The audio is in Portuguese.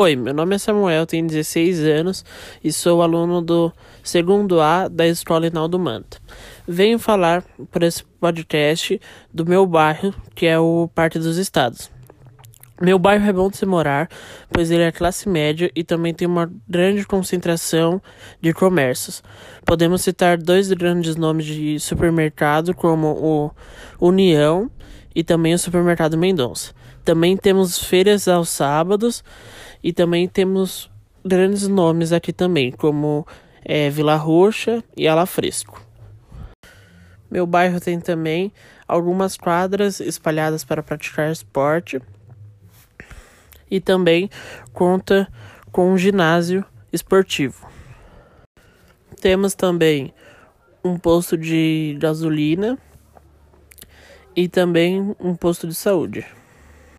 Oi, meu nome é Samuel, tenho 16 anos e sou aluno do segundo A da Escola Inaldo Manta. Venho falar por esse podcast do meu bairro, que é o Parque dos Estados. Meu bairro é bom de se morar, pois ele é classe média e também tem uma grande concentração de comércios. Podemos citar dois grandes nomes de supermercado, como o União e também o supermercado Mendonça. Também temos feiras aos sábados e também temos grandes nomes aqui também, como é, Vila Roxa e Ala Fresco. Meu bairro tem também algumas quadras espalhadas para praticar esporte e também conta com um ginásio esportivo. Temos também um posto de gasolina e também um posto de saúde.